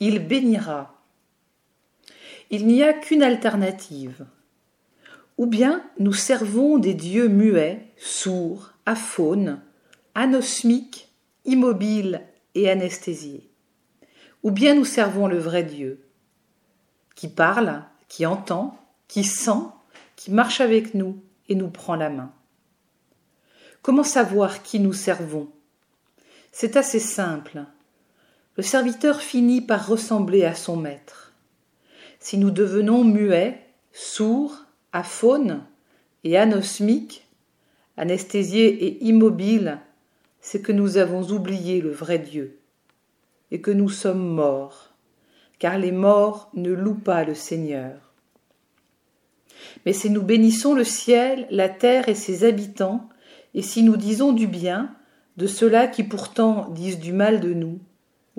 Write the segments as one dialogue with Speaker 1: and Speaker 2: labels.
Speaker 1: il bénira. Il n'y a qu'une alternative. Ou bien nous servons des dieux muets, sourds, aphones, anosmiques, immobiles et anesthésiés. Ou bien nous servons le vrai Dieu, qui parle, qui entend, qui sent, qui marche avec nous et nous prend la main. Comment savoir qui nous servons? C'est assez simple. Le serviteur finit par ressembler à son maître. Si nous devenons muets, sourds, aphones et anosmiques, anesthésiés et immobiles, c'est que nous avons oublié le vrai Dieu et que nous sommes morts, car les morts ne louent pas le Seigneur. Mais si nous bénissons le ciel, la terre et ses habitants, et si nous disons du bien de ceux-là qui pourtant disent du mal de nous,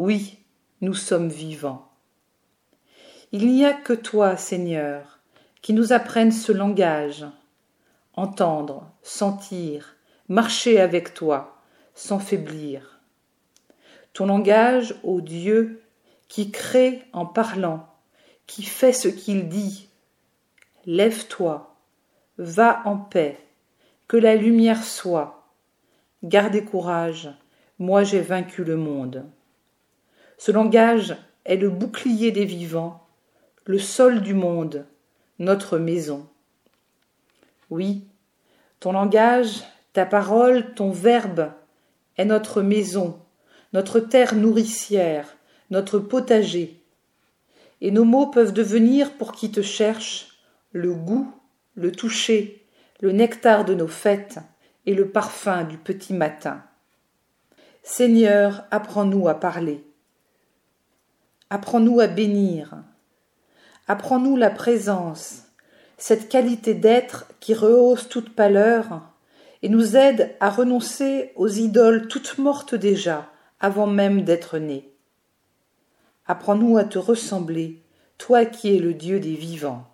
Speaker 1: oui, nous sommes vivants. Il n'y a que toi, Seigneur, qui nous apprenne ce langage, entendre, sentir, marcher avec toi, sans faiblir. Ton langage, ô Dieu, qui crée en parlant, qui fait ce qu'il dit. Lève-toi, va en paix, que la lumière soit. Gardez courage, moi j'ai vaincu le monde. Ce langage est le bouclier des vivants, le sol du monde, notre maison. Oui, ton langage, ta parole, ton verbe est notre maison, notre terre nourricière, notre potager. Et nos mots peuvent devenir, pour qui te cherche, le goût, le toucher, le nectar de nos fêtes et le parfum du petit matin. Seigneur, apprends-nous à parler. Apprends-nous à bénir. Apprends-nous la présence, cette qualité d'être qui rehausse toute pâleur et nous aide à renoncer aux idoles toutes mortes déjà avant même d'être nés. Apprends-nous à te ressembler, toi qui es le Dieu des vivants.